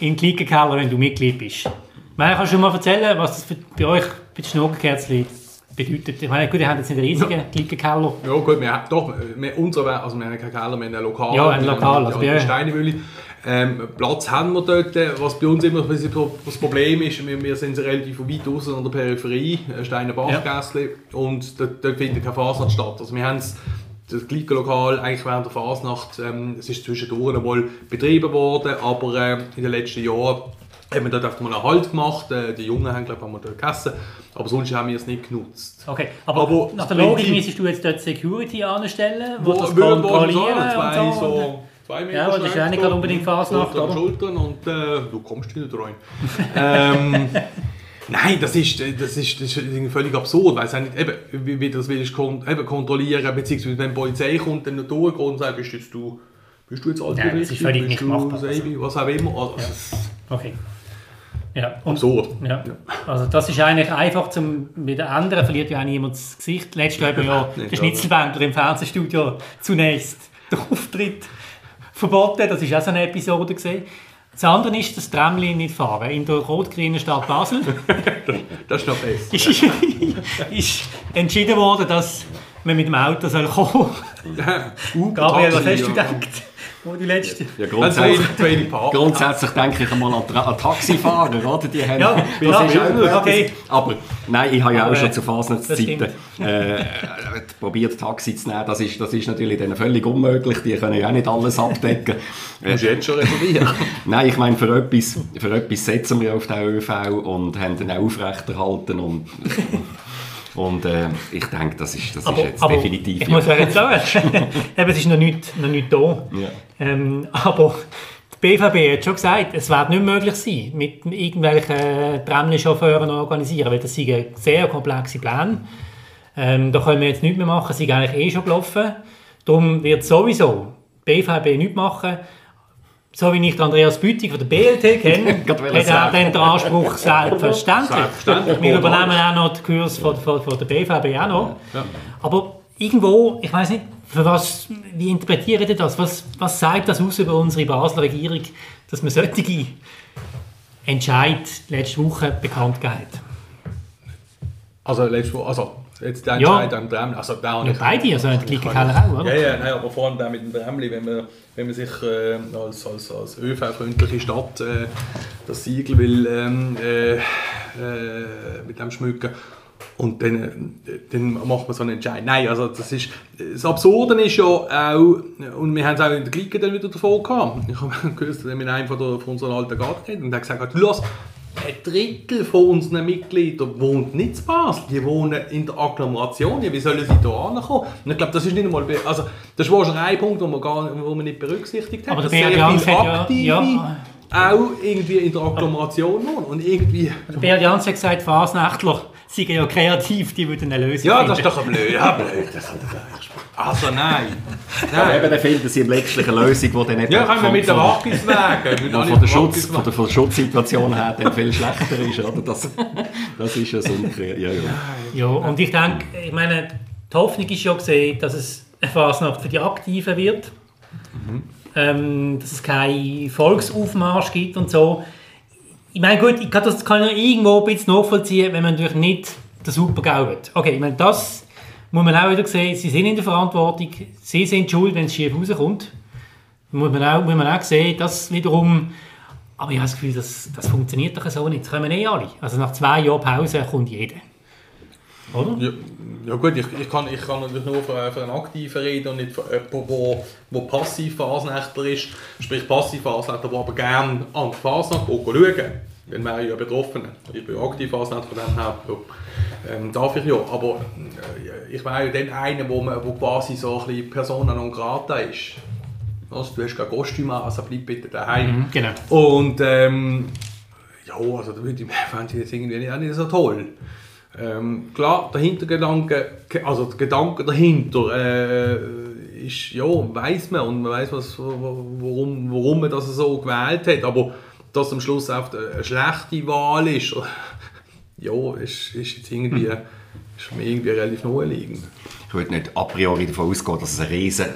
den Klickenkeller, wenn du Mitglied bist. Ich meine, kannst du mal erzählen, was das für, bei euch bei den Schnurgerkerzchen bedeutet? Ich meine, gut, ihr habt jetzt einen riesigen Klickenkeller. Ja gut, wir haben doch, wir, unser, also wir haben keinen Keller, wir haben ein Lokal. Ja, ein Wir Lokal, also euch. Steinemühle. Ähm, Platz haben wir dort, äh, was bei uns immer das Problem ist, wir, wir sind relativ weit außen an der Peripherie, äh, Steiner Bachgässli, und dort, dort findet keine Fasnacht statt. Also wir haben das gleiche Lokal eigentlich während der Fasnacht, ähm, es ist zwischendurch einmal betrieben worden, aber äh, in den letzten Jahren haben wir dort mal einen Halt gemacht, äh, die Jungen haben glaube ich einmal dort gegessen, aber sonst haben wir es nicht genutzt. Okay, aber, Aber nach der Logik müsstest du jetzt dort Security anstellen, wo, Wo das kontrollieren zwei, und so. so, zwei Meter Ja, aber das ist ja nicht unbedingt Fasnacht, oder? Schultern und äh, du kommst nicht rein. ähm, nein, das ist, das ist, das ist völlig absurd, weil es nicht, eben, wie, wie das willst kon eben kontrollieren, beziehungsweise wenn die Polizei kommt, dann durchgeht und sagt, bist jetzt du, bist du jetzt alt Ja, das ist völlig nicht machbar. Sebi, was auch immer. Also, ist Okay. Ja, und, absurd. ja. Also das ist eigentlich einfach zum mit den anderen verliert ja auch niemand das Gesicht. Letztes Jahr haben wir ja Nicht, den Schnitzelbändler im Fernsehstudio zunächst den Auftritt verboten. Das ist auch so eine Episode gesehen. Das andere ist das Tramli nicht fahren. In der rot-grünen Stadt Basel Das ist noch besser. ist, ist entschieden worden, dass man mit dem Auto soll kommen soll. Gabriel, was hast du gedacht? Wo die letzte... Ja, Das grundsätzlich, ist der zweite Part. Grundsätzlich denke ich einmal an, an Taxifahrer, oder? Die haben, Ja, das ja, ist auch gut. okay. Aber nein, ich habe ja Aber, auch schon äh, zu das Fasnachtszeiten äh, probiert, Taxi zu nehmen. Das ist, das ist natürlich dann völlig unmöglich. Die können ja auch nicht alles abdecken. Du musst jetzt schon reservieren. Nein, ich meine, für etwas, für etwas setzen wir auf den ÖV und haben den auch aufrechterhalten. Und, und äh, ich denke, das ist, das ist jetzt definitiv. Ich muss ja jetzt sagen, es ist noch nicht, noch nicht da. Ja. Ähm, aber die BVB hat schon gesagt, es wird nicht möglich sein, mit irgendwelchen Tramli-Chauffeuren organisieren, weil das sind sehr komplexe Pläne. Ähm, da können wir jetzt nichts mehr machen, sie sind eigentlich eh schon gelaufen. Darum wird sowieso die BVB nichts machen. So wie ich Andreas Büttig von der BLT kenne, hat er dann den Anspruch selbstverständlich. Selbstverständlich. Wir übernehmen auch noch den Kurs von, von, von der BVB auch noch. Aber irgendwo, ich weiß nicht, für was, wie interpretiert ihr das? Was, was sagt das aus über unsere Basler Regierung, dass man solche Entscheid letzte Woche bekannt gegeben hat? Also, letztes Mal, also jetzt der Ja. Entscheid am Tram, also der Ja, ich- beide, also die Klickenkeller auch, oder? Ja, ja, nein, aber vor allem der mit dem Tramli, wenn man, wenn man sich äh, als, als, als ÖV-freundliche Stadt äh, das Siegel will ähm, äh, äh, mit dem schmücken und dann, dann macht man so einen Entscheid. Nein, also das ist, das Absurde ist ja auch, und wir haben es auch in der Clique dann wieder davon gehabt, ich habe gehört, mit einem von, der, von unseren alten Garten und der hat gesagt, ein Drittel von unseren Mitgliedern wohnt nicht in Basel, die wohnen in der Agglomeration. Ja, Wie sollen sie da ankommen? Und ich glaube, das ist nicht einmal, also das war schon ein Punkt, den man, gar, wo man nicht berücksichtigt hat. Aber der dass sehr hat ja- Aktive ja. auch irgendwie in der Agglomeration wohnen und irgendwie... Der Beat Jans hat gesagt, Fasnächtler sind ja kreativ, die würden eine Lösung Ja, finden. das ist doch ein blöd. Ja, blöd. Das Also nein. Ja, Nein. eben, dann finden sie letztlich eine Lösung, die dann nicht Ja, können wir mit von- Wackis wägen. wo von der, Schutz, von, der, von der Schutzsituation her dann viel schlechter ist. Oder? Das, das ist ja so ein ja, ja. Ja, und ich denke, ich meine, die Hoffnung ist ja gesehen, dass es eine Fasnacht für die Aktiven wird. Ähm, dass es keinen Volksaufmarsch gibt und so. Ich meine, gut, ich kann das kann irgendwo ein bisschen nachvollziehen, wenn man natürlich nicht der Super-GAU wird. Okay, ich meine, das muss man auch wieder sehen. Sie sind in der Verantwortung. Sie sind schuld, wenn es schief rauskommt. Muss man auch, muss man auch sehen, das wiederum... Aber ich habe das Gefühl, das, das funktioniert doch so nicht. Das können eh alle. Also nach zwei Jahren Pause kommt jeder. Oder? Ja, ja gut, ich, ich, kann, ich kann natürlich nur für, für einen Aktiven reden und nicht für jemanden, der wo passiv Fasnächtler ist. Sprich passiv Fasnächtler, der aber gerne an die Fasnacht schauen Dann wäre ich ja betroffen. Ich bin aktiv Fasnächtler, von dem her ja, ähm, darf ich ja. Aber äh, ich wäre ja dann einer, wo, man, wo quasi so ein bisschen Persona non grata ist. Also, du hast kein Kostüm an, also bleib bitte daheim. Mhm, genau. Und ähm, ja, also da würde ich fände ich jetzt irgendwie auch nicht so toll. Ähm, klar, der Hintergedanke, also der Gedanke dahinter äh, ist, ja, weiß man und man weiß, was, warum, warum man das so gewählt hat, aber dass am Schluss oft eine schlechte Wahl ist, ja, ist, ist jetzt irgendwie, ist mir irgendwie relativ naheliegend. Ich würde nicht a priori davon ausgehen, dass es einen riesen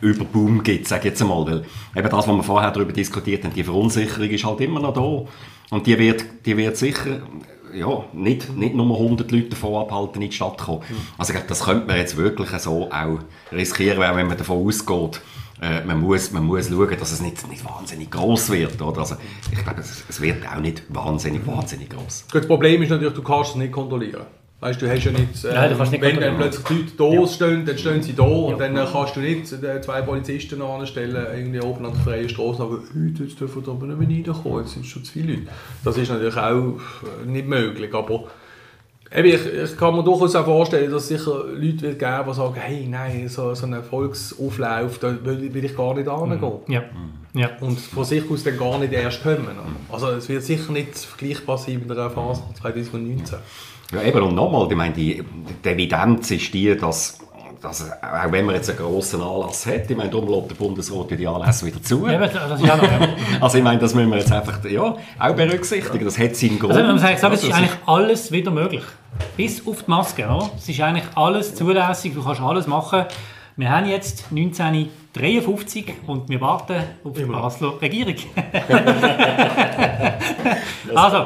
Überboom gibt, sage ich jetzt einmal. Weil eben das, was wir vorher darüber diskutiert haben, die Verunsicherung ist halt immer noch da. Und die wird, die wird sicher ja, nicht, nicht nur 100 Leute davon abhalten, in die Stadt zu kommen. Also ich glaube, das könnte man jetzt wirklich so auch riskieren, wenn man davon ausgeht, äh, man, muss, man muss schauen, dass es nicht, nicht wahnsinnig groß wird. Oder? Also ich glaube, es, es wird auch nicht wahnsinnig, wahnsinnig groß. Das Problem ist natürlich, du kannst es nicht kontrollieren. Weißt, du hast ja nicht, äh, Nein, kannst nicht wenn dann plötzlich Leute da stehen, dann stehen sie da und Ja. dann äh, kannst du nicht äh, zwei Polizisten anstellen, irgendwie oben an der freien Straße und sagen, «Hey, jetzt dürfen wir aber nicht mehr reinkommen, jetzt sind schon zu viele Leute. Das ist natürlich auch äh, nicht möglich, aber eben, ich, ich kann mir durchaus auch vorstellen, dass es sicher Leute wird geben, die sagen, hey, nein, so, so einen Volksauflauf, da will, will ich gar nicht hingehen. Ja. ja. Und von sich aus dann gar nicht erst kommen. Also es wird sicher nicht vergleichbar sein mit der Phase 2019. Ja, eben, und nochmal, ich meine, die, die Evidenz ist die, dass, dass auch wenn man jetzt einen grossen Anlass hat, ich meine, darum lässt der Bundesrat ja die Anlässe wieder zu. Ja, das ist auch noch, ja. Also ich meine, das müssen wir jetzt einfach ja, auch berücksichtigen. Das hat seinen Grund. Also man sagen, es ist Also, eigentlich alles wieder möglich. Bis auf die Maske. Oder? Es ist eigentlich alles zulässig, du kannst alles machen. Wir haben jetzt 1953 und wir warten auf die Basler Regierung. also,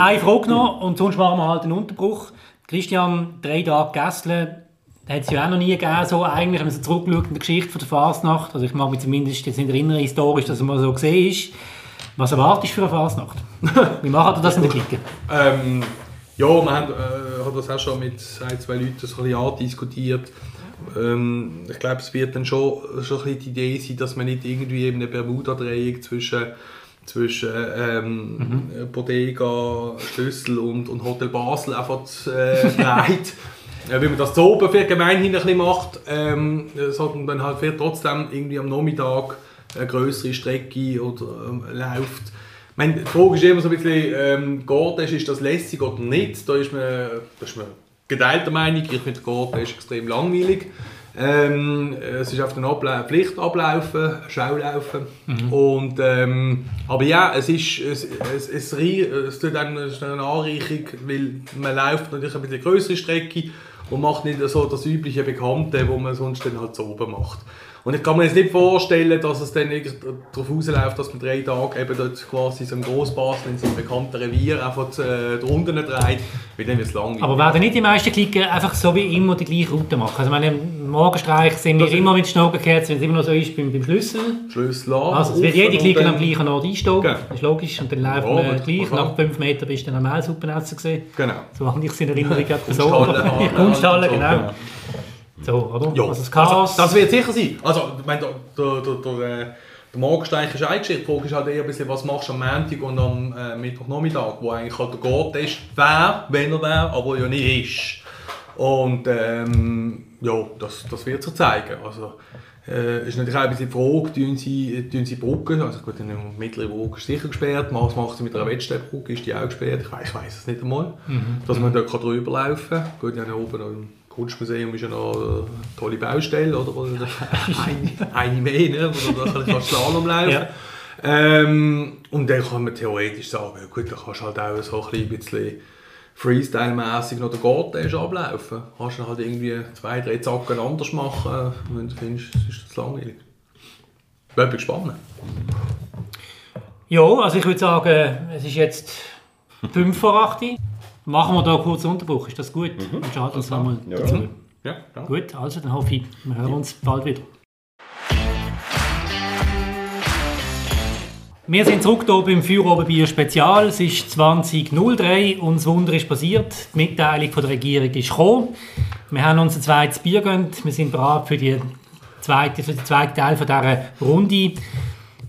eine Frage noch und sonst machen wir halt einen Unterbruch. Christian, drei Tage Gästle, da hat es ja auch noch nie gegeben, so eigentlich, wenn man so zurückschaut in der Geschichte von der Fasnacht. Also ich mag mich zumindest jetzt nicht erinnern, historisch, dass mal so gesehen ist. Was erwartest du für eine Fasnacht? Wie macht ihr das in der Clique? Ähm, ja, wir haben äh, das auch schon mit ein, zwei Leuten so ein bisschen andiskutiert. Ähm, ich glaube, es wird dann schon, schon ein bisschen die Idee sein, dass man nicht irgendwie eben eine Bermuda-Dreieck zwischen, zwischen ähm, Bodega, Schlüssel und, und Hotel Basel einfach äh, dreht. Wie man das so oben für gemeinhin ein bisschen macht, ähm, sondern dann halt wird trotzdem irgendwie am Nachmittag eine größere Strecke oder ähm, läuft. Ich meine, die Frage ist immer so ein bisschen, ähm, das, ist das lässig oder nicht? Da ist man, da ist man geteilter Meinung. Ich finde, ist extrem langweilig. Ähm, es ist auf den Abla Pflicht ablaufen, Schaulaufen. Und, ähm, aber ja, es ist es, es, es, es tut einem ist eine Anreichung, weil man läuft natürlich ein bisschen größere Strecke und macht nicht so das übliche Bekannte, wo man sonst dann halt so oben macht. Und ich kann mir jetzt nicht vorstellen, dass es dann darauf rausläuft, dass man drei Tage eben dort quasi so im Grossbasel in so einem bekannten Revier einfach äh, drunter dreht, weil dann wird es langweilig. Aber werden nicht die meisten Klicken einfach so wie immer die gleiche Route machen? Also meine, im Morgenstreich sind wir immer mit Schnurrgekerzt, wenn es immer noch so ist beim, beim Schlüssel. Schlüssel an, Also es wird jede und Klick dann- am gleichen Ort einsteigen. Genau. Das ist logisch. Und dann läuft Ja, man gleich. Nach fünf Metern bist du dann am Mehlsuppenessen gesehen. Genau. So habe ich es in Erinnerung. Kunsthalle, Ja, Halle, Kunsthalle, genau. genau. So, oder? Ja, Also das Chaos. also, das wird sicher sein. Also, ich meine, der, der, der, der, äh, der Morgensteig ist eine Geschichte. Die Frage ist halt eher ein bisschen, was machst du am Montag und am äh, Mittwochnachmittag, wo eigentlich halt der Gott ist, wer, wenn er wäre, aber ja nicht ist. Und ähm, ja, das, das wird sich zeigen. Also, äh, ist natürlich auch ein bisschen die Frage, tun sie, tun sie Brücken, also gut, eine mittlere Brücke ist sicher gesperrt, was macht sie mit einer Wettsteinbrücke, ist die auch gesperrt, ich weiß ich es nicht einmal, mhm. dass man dort kann drüber laufen kann. Gut, ja, oben Kunstmuseum ist ja noch eine tolle Baustelle, oder? eine, eine mehr, ne? wo du da Slalom laufen ja. ähm, Und dann kann man theoretisch sagen, ja, gut, da kannst du halt auch so ein bisschen Freestyle-mässig noch den Garten ablaufen. Kannst du halt irgendwie zwei, drei Zacken anders machen, wenn du findest, es ist zu langweilig. Ich bin gespannt. Ja, also ich würde sagen, es ist jetzt 5 vor 8 Machen wir da einen kurzen Unterbruch, ist das gut? Mhm. Dann schalten uns nochmal ja. dazu. Ja, Gut, also dann hoffe ich, wir hören uns bald wieder. Wir sind zurück hier beim Feuerobenbier Spezial. Es ist 2003 und das Wunder ist passiert. Die Mitteilung von der Regierung ist gekommen. Wir haben uns ein zweites Bier gegönnt. Wir sind bereit für, die zweite, für den zweiten Teil von dieser Runde.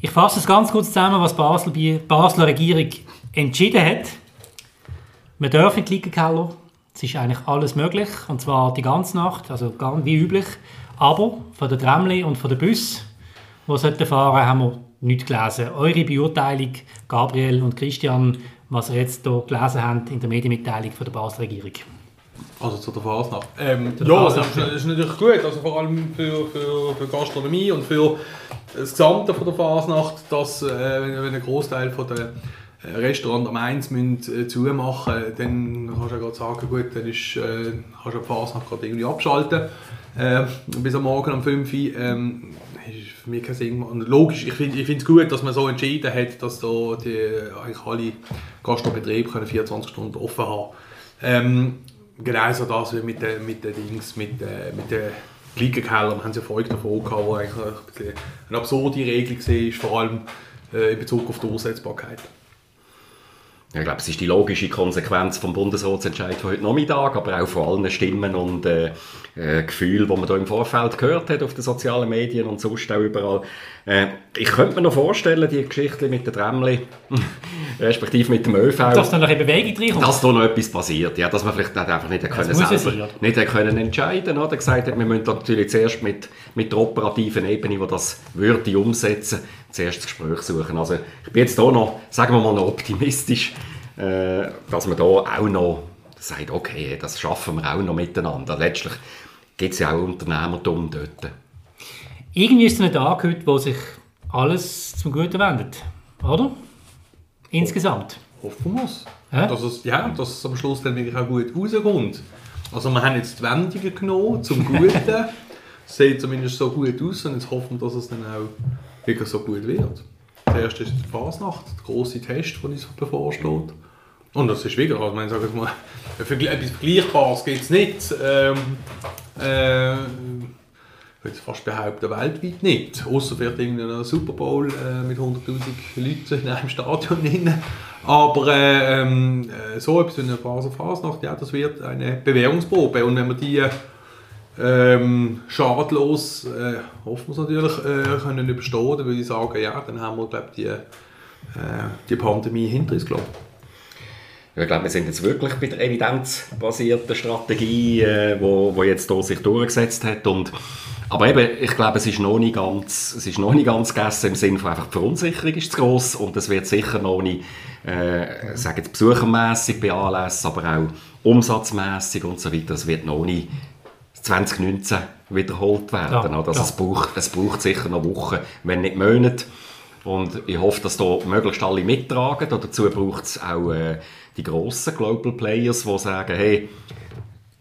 Ich fasse es ganz kurz zusammen, was die Basler Regierung entschieden hat. Wir dürfen in den Keller. Es ist eigentlich alles möglich, und zwar die ganze Nacht, also wie üblich. Aber von der Tramli und von der Bus, die fahren sollten, haben wir nicht gelesen. Eure Beurteilung, Gabriel und Christian, was ihr jetzt hier gelesen habt in der Medienmitteilung von der Basler Regierung. Also zu der Fasnacht. Ähm, ja, Fasnacht. Das, ist, das ist natürlich gut, also vor allem für, für, für Gastronomie und für das Gesamte von der Fasnacht, dass äh, wenn, wenn ein Großteil von der Restaurant am 1 müssen, äh, dann kannst du ja gerade sagen, gut, dann ist, äh, kannst du die Fasnacht gerade irgendwie abschalten äh, bis am Morgen um 5 Uhr. Ähm, ist für mich kein Sinn. Und logisch, ich finde es gut, dass man so entschieden hat, dass da die, eigentlich alle Gastrobetriebe 24 Stunden offen haben ähm, Genauso das wie mit den mit den Dings, mit, äh, mit den Glickenkeller, wir haben es ja vorhin davon gehabt, wo eigentlich eine absurde Regelung war, vor allem äh, in Bezug auf die Durchsetzbarkeit. Ich glaube, es ist die logische Konsequenz vom Bundesratsentscheid von heute Nachmittag, aber auch von allen Stimmen und äh, äh, Gefühlen, die man da im Vorfeld gehört hat auf den sozialen Medien und sonst auch überall. Äh, ich könnte mir noch vorstellen, die Geschichte mit der Tramli, respektive mit dem ÖV. Dass da noch in Bewegung reinkommt. Dass da noch etwas passiert, ja, dass man vielleicht nicht einfach nicht können selber, nicht können entscheiden oder gesagt hat, wir müssen natürlich zuerst mit, mit der operativen Ebene, die das würde umsetzen, zuerst das Gespräch suchen. Also ich bin jetzt hier noch, sagen wir mal, noch optimistisch, äh, dass man da auch noch sagt, okay, das schaffen wir auch noch miteinander. Letztlich gibt es ja auch Unternehmertum dort. Irgendwie ist es ein Tag heute, wo sich alles zum Guten wendet, oder? Insgesamt. Hoffen wir es. Ja? Dass es, ja, dass es am Schluss dann wirklich auch gut rauskommt. Also wir haben jetzt die Wendungen genommen zum Guten. Es sieht zumindest so gut aus und jetzt hoffen wir, dass es dann auch wirklich so gut wird. Das erste ist die Fasnacht, der große Test, der uns bevorsteht. Und das ist wirklich, also ich sagen wir mal, etwas Vergleichbares gibt es nicht. Ähm, äh, ich würde fast behaupten, weltweit nicht. Außer vielleicht irgendein Super Bowl äh, mit 100'000 Leuten in einem Stadion. Drin. Aber äh, äh, so etwas wie eine Phase Fasnacht, ja, das wird eine Bewährungsprobe. Und wenn wir die ähm, schadlos, äh, hoffen wir es natürlich, äh, können überstehen, dann würde ich sagen, ja, dann haben wir, glaube die, äh, die Pandemie hinter uns, glaube ich glaube, wir sind jetzt wirklich bei der evidenzbasierten Strategie, äh, wo, wo jetzt hier sich durchgesetzt hat. Und, aber eben, ich glaube, es ist noch nicht ganz, es ist noch nicht ganz gegessen im Sinne von einfach die Verunsicherung ist zu gross und es wird sicher noch nicht, äh, sagen besuchermässig bei Anlässen, aber auch umsatzmässig und so weiter. Es wird noch nicht 2019 wiederholt werden. Ja, also ja. Es, braucht, es braucht sicher noch Wochen, wenn nicht Monate. Und ich hoffe, dass da möglichst alle mittragen. Dazu braucht es auch äh, die grossen Global Players, die sagen, hey,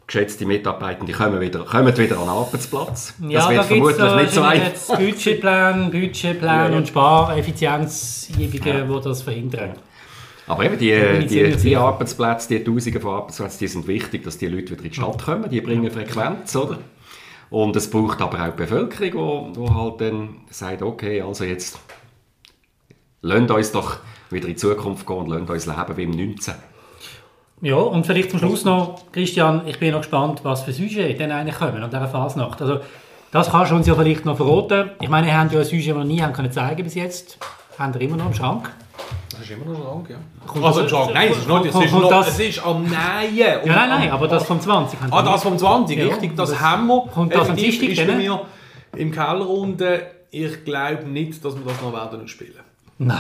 geschätzte Mitarbeiter, die kommen wieder, kommen wieder an den Arbeitsplatz. Ja, das wird da vermutlich so, nicht so einfach. Budgetplan, Budgetplan ja. und Spareffizienzübungen, die das verhindern. Aber eben die, die, die Arbeitsplätze, die Tausende von Arbeitsplätzen, die sind wichtig, dass die Leute wieder in die Stadt kommen, die bringen Frequenz, oder? Und es braucht aber auch die Bevölkerung, die halt dann sagt, okay, also jetzt lasst uns doch wieder in die Zukunft gehen und lasst uns leben wie im 19. Ja, und vielleicht zum Schluss noch, Christian, ich bin noch gespannt, was für Sujet denn eigentlich kommen an dieser Fasnacht. Also, das kannst du uns ja vielleicht noch verraten. Ich meine, wir haben ja ein Sujet, das wir noch nie haben können zeigen bis jetzt. Haben wir immer noch im Schrank. Das ist immer noch Schrank, ja. Kommt also das- Schrank, nein, es ist, noch, es ist, noch, das- es ist am Nähen. Ja, nein, nein, aber das vom 20. haben Ah, das vom 20, Ja, richtig. Das, das- haben wir. kommt das am Dienstag ist bei dann? mir im Keller unten. Ich glaube nicht, dass wir das noch werden spielen. Nein.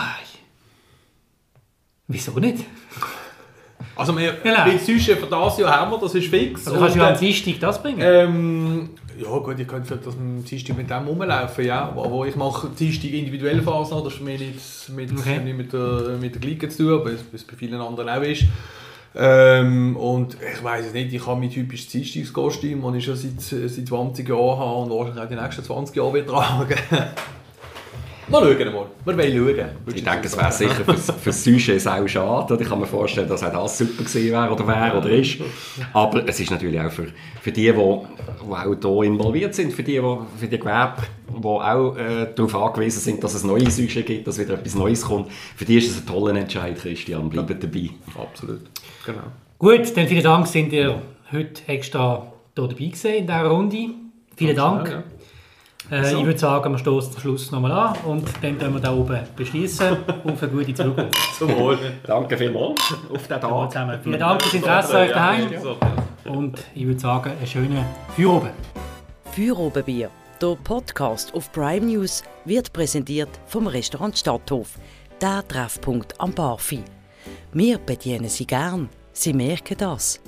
Wieso nicht? Also wir, Genau. mit Süsche für das Jahr haben wir, das ist fix. Also kannst du ja am äh, Dienstag das bringen. Ähm, ja gut, ich könnte das am Dienstag mit dem rumlaufen, ja. Aber ich mache Dienstag individuelle Phasen, das ist für mich nicht mit, Okay. nicht mit der, mit der Gleiche zu tun, es bei vielen anderen auch ist. Ähm, und ich weiß es nicht, ich habe mein typisches Dienstagskostüm, das ich schon seit, seit 20 Jahren habe und wahrscheinlich auch die nächsten 20 Jahre wieder tragen. mal schauen, mal. Wir wollen schauen. Ich denke, es wäre sicher für, für das Sujet auch schade. Ich kann mir vorstellen, dass auch das super gewesen wäre oder wäre oder ist. Aber es ist natürlich auch für, für die, die, die auch hier involviert sind, für die, die für die Gewerbe, die auch äh, darauf angewiesen sind, dass es neue Sujet gibt, dass wieder etwas Neues kommt. Für die ist es ein toller Entscheid, Christian. Bleibt dabei. Absolut, genau. Gut, dann vielen Dank, sind ihr heute extra hier dabei gewesen in dieser Runde. Vielen Dank. Ja, ja. Äh, Ich würde sagen, wir stoßen zum Schluss nochmal an und dann können wir da oben beschließen auf eine gute Zukunft. Zum Wohl. Danke vielmals auf den Tag. zusammen. Vielen Dank fürs Interesse euch daheim So. und ich würde sagen, einen schönen Feierabend. Feuerobenbier. Der Podcast auf Prime News wird präsentiert vom Restaurant Stadthof, der Treffpunkt am Barfi. Wir bedienen Sie gern. Sie merken das.